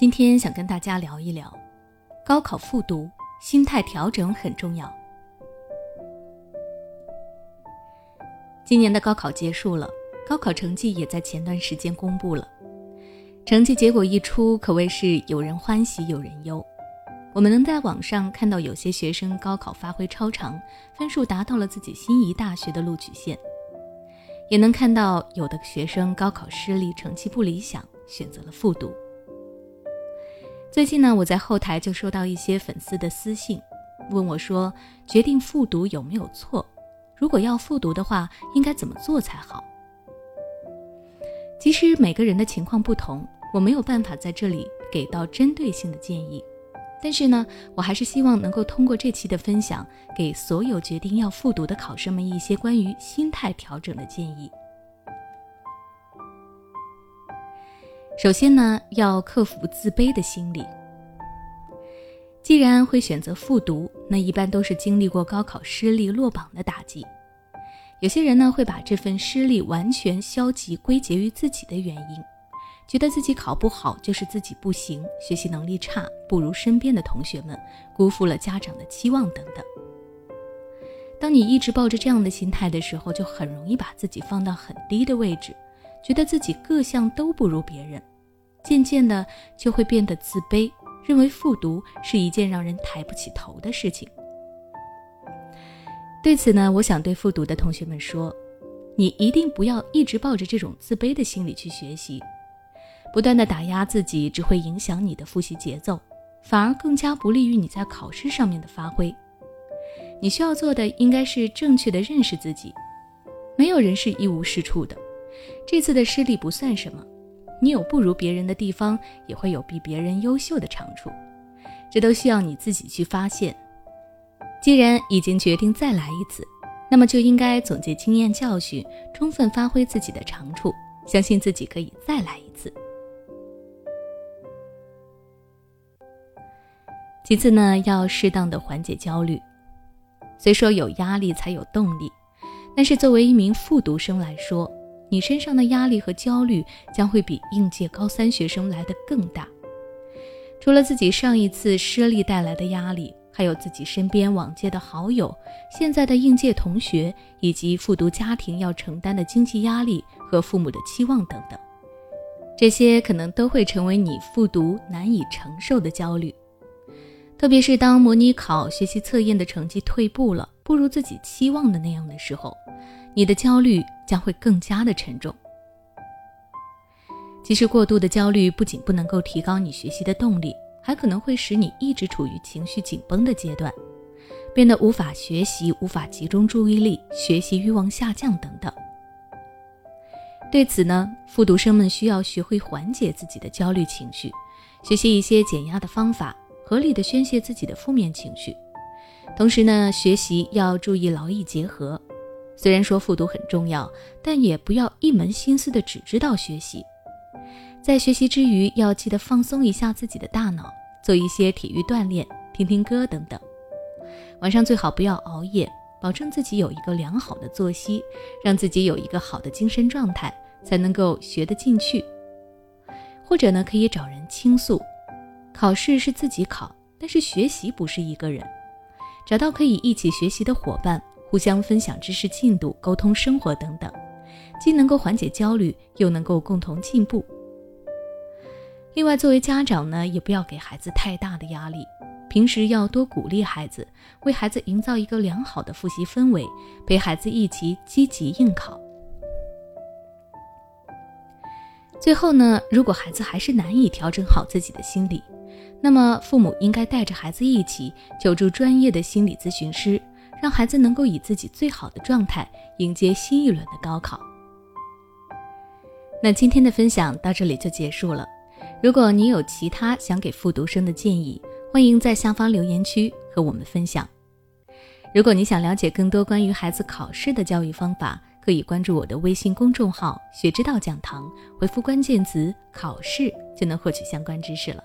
今天想跟大家聊一聊，高考复读，心态调整很重要。今年的高考结束了，高考成绩也在前段时间公布了。成绩结果一出，可谓是有人欢喜有人忧。我们能在网上看到有些学生高考发挥超常，分数达到了自己心仪大学的录取线，也能看到有的学生高考失利，成绩不理想，选择了复读。最近呢，我在后台就收到一些粉丝的私信，问我说：“决定复读有没有错？如果要复读的话，应该怎么做才好？”其实每个人的情况不同，我没有办法在这里给到针对性的建议。但是呢，我还是希望能够通过这期的分享，给所有决定要复读的考生们一些关于心态调整的建议。首先呢，要克服自卑的心理。既然会选择复读，那一般都是经历过高考失利落榜的打击。有些人呢，会把这份失利完全消极归结于自己的原因，觉得自己考不好就是自己不行，学习能力差，不如身边的同学们，辜负了家长的期望等等。当你一直抱着这样的心态的时候，就很容易把自己放到很低的位置。觉得自己各项都不如别人，渐渐的就会变得自卑，认为复读是一件让人抬不起头的事情。对此呢，我想对复读的同学们说，你一定不要一直抱着这种自卑的心理去学习，不断的打压自己只会影响你的复习节奏，反而更加不利于你在考试上面的发挥。你需要做的应该是正确的认识自己，没有人是一无是处的。这次的失利不算什么，你有不如别人的地方，也会有比别人优秀的长处，这都需要你自己去发现。既然已经决定再来一次，那么就应该总结经验教训，充分发挥自己的长处，相信自己可以再来一次。其次呢，要适当的缓解焦虑。虽说有压力才有动力，但是作为一名复读生来说，你身上的压力和焦虑将会比应届高三学生来的更大。除了自己上一次失利带来的压力，还有自己身边往届的好友、现在的应届同学，以及复读家庭要承担的经济压力和父母的期望等等，这些可能都会成为你复读难以承受的焦虑。特别是当模拟考、学习测验的成绩退步了，不如自己期望的那样的时候，你的焦虑。将会更加的沉重。其实，过度的焦虑不仅不能够提高你学习的动力，还可能会使你一直处于情绪紧绷的阶段，变得无法学习、无法集中注意力、学习欲望下降等等。对此呢，复读生们需要学会缓解自己的焦虑情绪，学习一些减压的方法，合理的宣泄自己的负面情绪。同时呢，学习要注意劳逸结合。虽然说复读很重要，但也不要一门心思的只知道学习。在学习之余，要记得放松一下自己的大脑，做一些体育锻炼，听听歌等等。晚上最好不要熬夜，保证自己有一个良好的作息，让自己有一个好的精神状态，才能够学得进去。或者呢，可以找人倾诉。考试是自己考，但是学习不是一个人。找到可以一起学习的伙伴。互相分享知识进度、沟通生活等等，既能够缓解焦虑，又能够共同进步。另外，作为家长呢，也不要给孩子太大的压力，平时要多鼓励孩子，为孩子营造一个良好的复习氛围，陪孩子一起积极应考。最后呢，如果孩子还是难以调整好自己的心理，那么父母应该带着孩子一起求助专业的心理咨询师。让孩子能够以自己最好的状态迎接新一轮的高考。那今天的分享到这里就结束了。如果你有其他想给复读生的建议，欢迎在下方留言区和我们分享。如果你想了解更多关于孩子考试的教育方法，可以关注我的微信公众号“学之道讲堂”，回复关键词“考试”就能获取相关知识了。